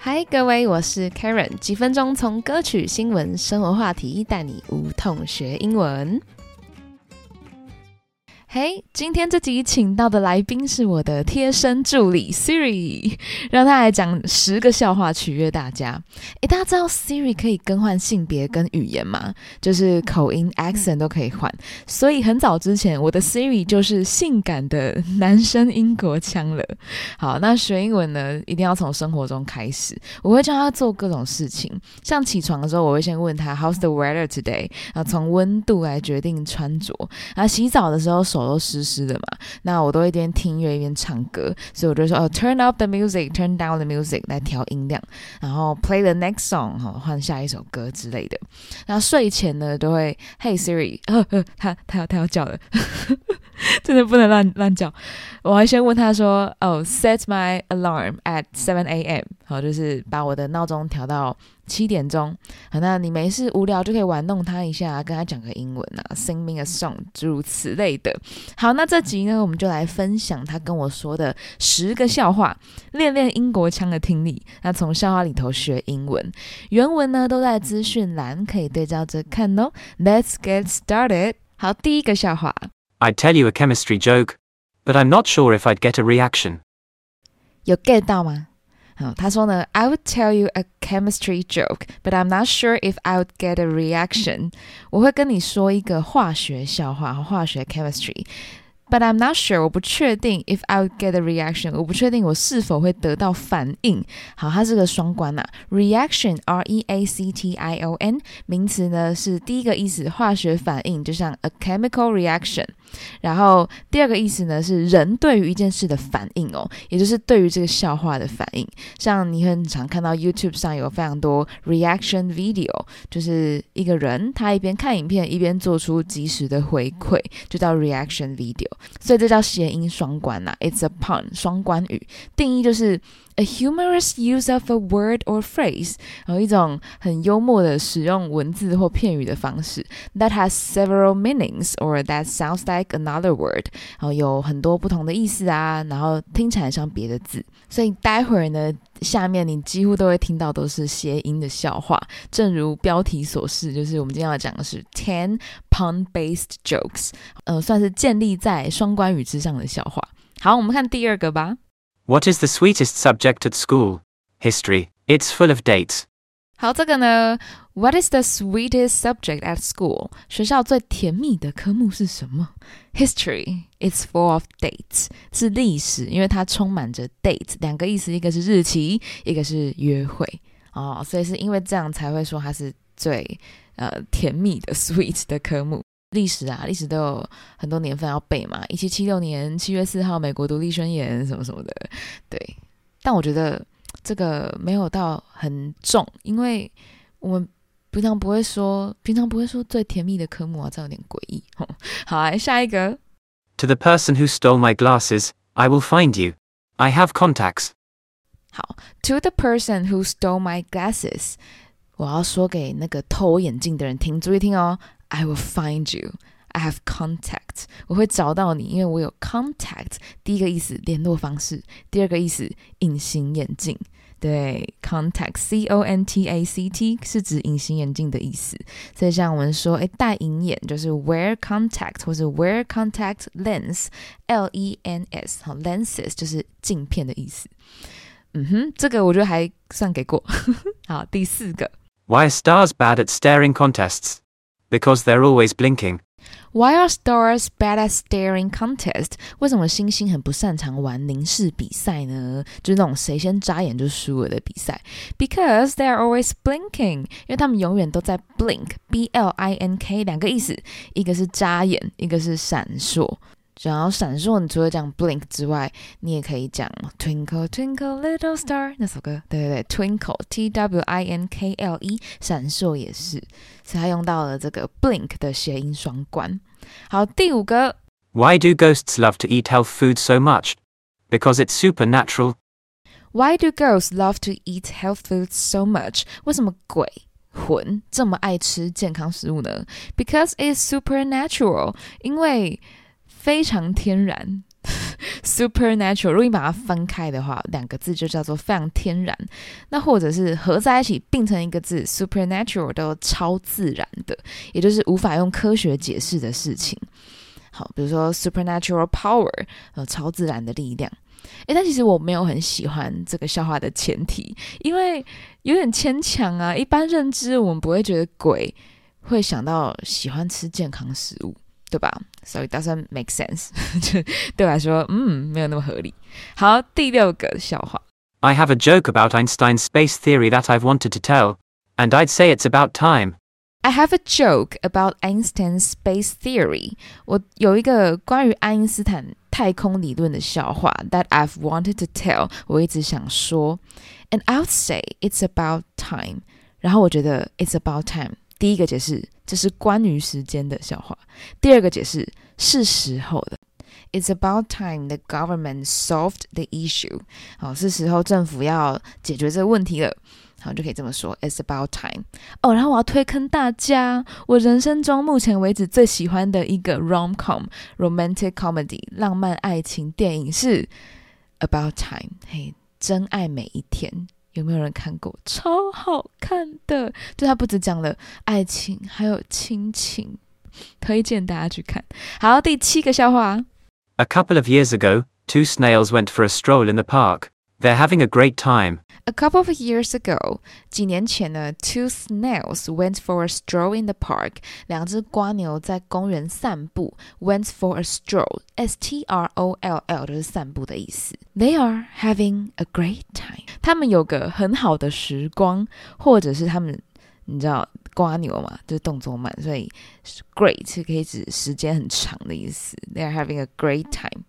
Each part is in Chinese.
嗨，各位，我是 Karen，几分钟从歌曲、新闻、生活话题带你无痛学英文。嘿，今天这集请到的来宾是我的贴身助理 Siri，让他来讲十个笑话取悦大家。诶，大家知道 Siri 可以更换性别跟语言吗？就是口音 accent 都可以换。所以很早之前，我的 Siri 就是性感的男生英国腔了。好，那学英文呢，一定要从生活中开始。我会教他做各种事情，像起床的时候，我会先问他 How's the weather today？啊，从温度来决定穿着。然后洗澡的时候手。手都湿湿的嘛，那我都一边听音乐一边唱歌，所以我就说哦，turn up the music，turn down the music 来调音量，然后 play the next song 哈，换下一首歌之类的。那睡前呢，都会 Hey Siri，他他要他要叫了，真的不能乱乱叫。我还先问他说，哦，set my alarm at seven a.m. 好，就是把我的闹钟调到。七点钟，好，那你没事无聊就可以玩弄他一下，跟他讲个英文啊，sing me a song，诸如此类的。好，那这集呢，我们就来分享他跟我说的十个笑话，练练英国腔的听力。那从笑话里头学英文，原文呢都在资讯栏，可以对照着看哦。Let's get started。好，第一个笑话。I'd tell you a chemistry joke, but I'm not sure if I'd get a reaction. 有 get 到吗？好，他说呢，I would tell you a chemistry joke, but I'm not sure if I would get a reaction。我会跟你说一个化学笑话，化学 chemistry。 But I'm not sure，我不确定 if I would get a reaction，我不确定我是否会得到反应。好，它是个双关呐，reaction，r e a c t i o n，名词呢是第一个意思，化学反应，就像 a chemical reaction。然后第二个意思呢是人对于一件事的反应哦，也就是对于这个笑话的反应。像你很常看到 YouTube 上有非常多 reaction video，就是一个人他一边看影片一边做出及时的回馈，就叫 reaction video。所以这叫谐音双关呐，It's a pun，双关语。定义就是 a humorous use of a word or phrase，然后一种很幽默的使用文字或片语的方式，that has several meanings or that sounds like another word，然后有很多不同的意思啊，然后听起来像别的字。所以待会儿呢，下面你几乎都会听到都是谐音的笑话，正如标题所示，就是我们今天要讲的是 ten pun-based jokes，呃，算是建立在双关语之上的笑话。好，我们看第二个吧。What is the sweetest subject at school? History. It's full of dates. 好，这个呢？What is the sweetest subject at school？学校最甜蜜的科目是什么？History. It's full of dates. 是历史，因为它充满着 date，两个意思，一个是日期，一个是约会哦，所以是因为这样才会说它是最呃甜蜜的 sweet 的科目。 历史啊，历史都有很多年份要背嘛。一七七六年七月四号，美国独立宣言什么什么的，对。但我觉得这个没有到很重，因为我们平常不会说，平常不会说最甜蜜的科目啊，这有点诡异。好，来下一个。To the person who stole my glasses, I will find you. I have contacts. 好，To the person who stole my glasses，我要说给那个偷我眼镜的人听，注意听哦。I will find you. I have contact. 我会找到你，因为我有 contact。第一个意思联络方式，第二个意思隐形眼镜。对，contact，c o n t a c t 是指隐形眼镜的意思。所以像我们说，哎，戴隐眼就是 wear contact，或者 wear contact lens，l e n s，好，lenses 就是镜片的意思。嗯哼，这个我觉得还算给过。好，第四个。Why are stars bad at staring contests? Because they're always blinking. Why are stars bad at staring contest？为什么星星很不擅长玩凝视比赛呢？就是那种谁先眨眼就输了的比赛。Because they are always blinking，因为他们永远都在 blink，b l i n k 两个意思，一个是眨眼，一个是闪烁。 然后闪烁，你除了讲 blink 之外，你也可以讲 twinkle twinkle little star 那首歌，对对对，twinkle t w i n k l e，闪烁也是，所以它用到了这个 blink 的谐音双关。好，第五个，Why do ghosts love to eat health food so much? Because it's supernatural. Why do ghosts love to eat health food so much? 为什么鬼魂这么爱吃健康食物呢？Because it's supernatural. 因为 非常天然，supernatural，如果你把它分开的话，两个字就叫做非常天然。那或者是合在一起并成一个字，supernatural 都超自然的，也就是无法用科学解释的事情。好，比如说 supernatural power，呃，超自然的力量。诶，但其实我没有很喜欢这个笑话的前提，因为有点牵强啊。一般认知我们不会觉得鬼会想到喜欢吃健康食物，对吧？So it doesn't make sense，就对我来说，嗯，没有那么合理。好，第六个笑话。 I have a joke about Einstein's space theory that I've wanted to tell, and I'd say it's about time. I have a joke about Einstein's space theory。我有一个关于爱因斯坦太空理论的笑话，that I've wanted to tell，我一直想说，and I would say it's about time。然后我觉得 it's about time。 第一个解释，这是关于时间的笑话；第二个解释，是时候的。It's about time the government solved the issue。好，是时候政府要解决这个问题了。好，就可以这么说，It's about time。哦，然后我要推坑大家，我人生中目前为止最喜欢的一个 rom com romantic comedy 浪漫爱情电影是 About Time。嘿，真爱每一天，有没有人看过？超好看的，就它不止讲了爱情，还有亲情，推荐大家去看。好，第七个笑话。A couple of years ago, two snails went for a stroll in the park. They're having a great time. A couple of years ago，几年前呢，two snails went for a stroll in the park。两只瓜牛在公园散步，went for a stroll，s t r o l l 就是散步的意思。They are having a great time。他们有个很好的时光，或者是他们，你知道瓜牛嘛，就是动作慢，所以 great 是可以指时间很长的意思。They are having a great time。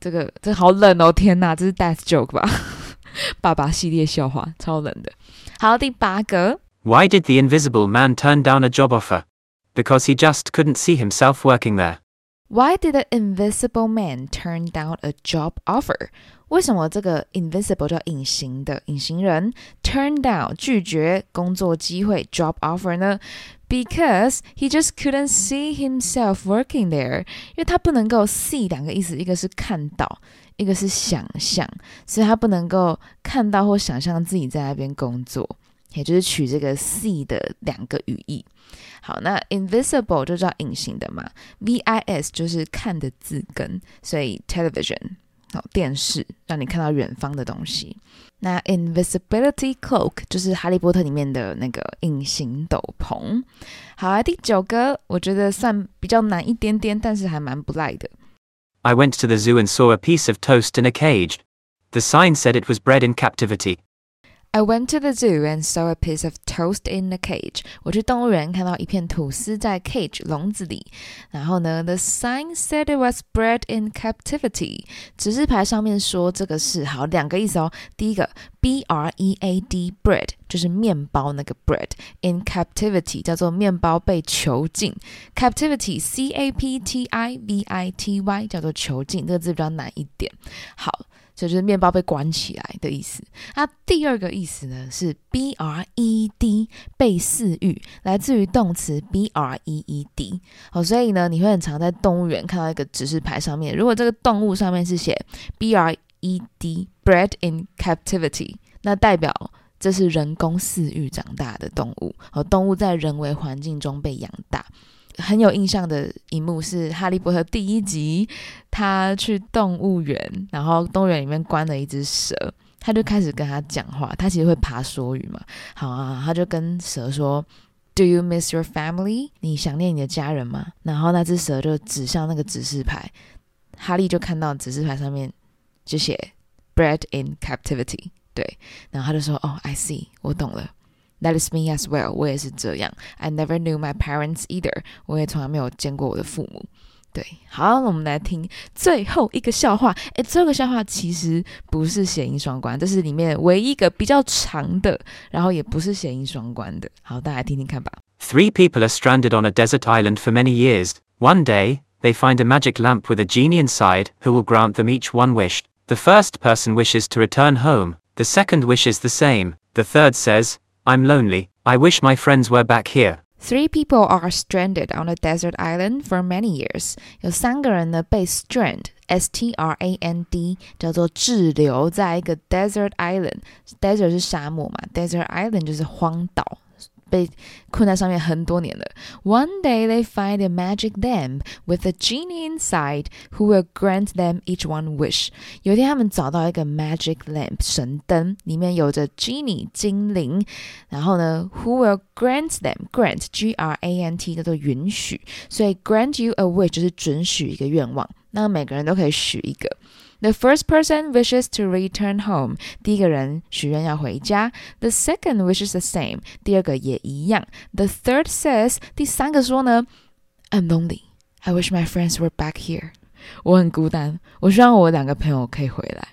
这个这个好冷哦！天哪，这是 death joke 吧？爸爸系列笑话，超冷的。好，第八个 Why did the invisible man turn down a job offer? Because he just couldn't see himself working there. Why did the invisible man turn down a job offer？为什么这个 invisible 叫隐形的隐形人 turn down 拒绝工作机会 job offer 呢 ？Because he just couldn't see himself working there，因为他不能够 see 两个意思，一个是看到，一个是想象，所以他不能够看到或想象自己在那边工作，也就是取这个 see 的两个语义。好，那 invisible 就叫隐形的嘛，V I S 就是看的字根，所以 television 好电视让你看到远方的东西。那 invisibility cloak 就是哈利波特里面的那个隐形斗篷。好啊，第九个我觉得算比较难一点点，但是还蛮不赖的。 I went to the zoo and saw a piece of toast in a cage. The sign said it was bred in captivity. I went to the zoo and saw a piece of toast in a cage. 我去动物园看到一片吐司在 cage 笼子里，然后呢，the sign said it was bred in captivity. 指示牌上面说这个是好两个意思哦。第一个 b r e a d bread 就是面包那个 bread in captivity 叫做面包被囚禁，captivity c a p t i v i t y 叫做囚禁，这个字比较难一点。好。 这就是面包被关起来的意思。那第二个意思呢是 b r e d 被饲育，来自于动词 b r e e d。好，所以呢，你会很常在动物园看到一个指示牌上面，如果这个动物上面是写 b r e d bread in captivity，那代表这是人工饲育长大的动物，和动物在人为环境中被养大。很有印象的一幕是《哈利波特》第一集，他去动物园，然后动物园里面关了一只蛇，他就开始跟他讲话。他其实会爬梭语嘛，好啊，他就跟蛇说：“Do you miss your family？你想念你的家人吗？”然后那只蛇就指向那个指示牌，哈利就看到指示牌上面就写 “bred in captivity”，对，然后他就说：“哦，I see，我懂了。” That is me as well，我也是这样。I never knew my parents either，我也从来没有见过我的父母。对，好，我们来听最后一个笑话。诶，最后一个笑话其实不是谐音双关，这是里面唯一一个比较长的，然后也不是谐音双关的。好，大家来听听看吧。 Three people are stranded on a desert island for many years. One day, they find a magic lamp with a genie inside who will grant them each one wish. The first person wishes to return home. The second wishes the same. The third says, I'm lonely. I wish my friends were back here. Three people are stranded on a desert island for many years. 有三个人呢被 strand S T R A N D，叫做滞留在一个 desert island。desert 是沙漠嘛，desert island 就是荒岛。 被困在上面很多年了。One day they find a magic lamp with a genie inside who will grant them each one wish。有一天他们找到一个 magic lamp 神灯，里面有着 genie 精灵，然后呢，who will grant them grant G R A N T 叫做允许，所以 grant you a wish 就是准许一个愿望， 那每个人都可以许一个。The first person wishes to return home. 第一个人许愿要回家。The second wishes the same. 第二个也一样。The third says. 第三个说呢，I'm lonely. I wish my friends were back here. 我很孤单，我希望我两个朋友可以回来。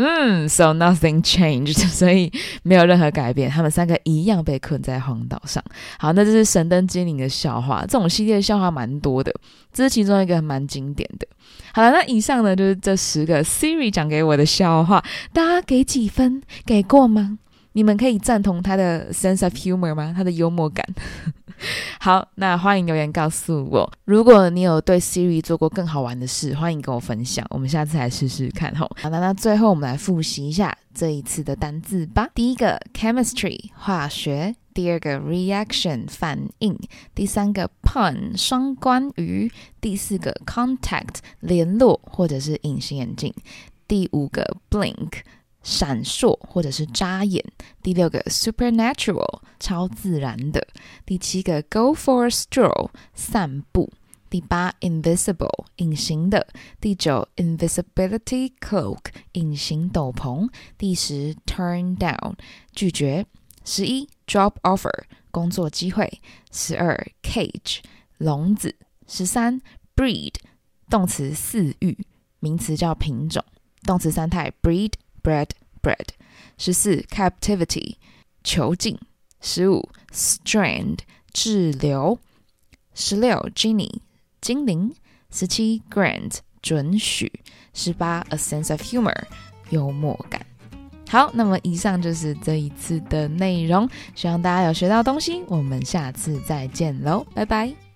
嗯，so nothing changed，所以没有任何改变，他们三个一样被困在荒岛上。好，那这是神灯精灵的笑话，这种系列的笑话蛮多的，这是其中一个蛮经典的。好了，那以上呢就是这十个 Siri 讲给我的笑话，大家给几分？给过吗？你们可以赞同他的 sense of humor 吗？他的幽默感。好，那欢迎留言告诉我，如果你有对 Siri 做过更好玩的事，欢迎跟我分享，我们下次来试试看吼。好，那那最后我们来复习一下这一次的单字吧。第一个 chemistry 化学，第二个 reaction 反应，第三个 pun 双关语，第四个 contact 联络或者是隐形眼镜，第五个 blink。闪烁或者是扎眼。第六个 supernatural 超自然的。第七个 go for a stroll 散步。第八 invisible 隐形的。第九 invisibility cloak 隐形斗篷。第十 turn down 拒绝。十一 job offer 工作机会。十二 cage 笼子。十三 breed 动词饲育，名词叫品种。动词三态 breed。Bread bread，十四 captivity 囚禁，十五 strand 滞留，十六 genie 精灵，十七 grant 准许，十八 a sense of humor 幽默感。好，那么以上就是这一次的内容，希望大家有学到东西。我们下次再见喽，拜拜。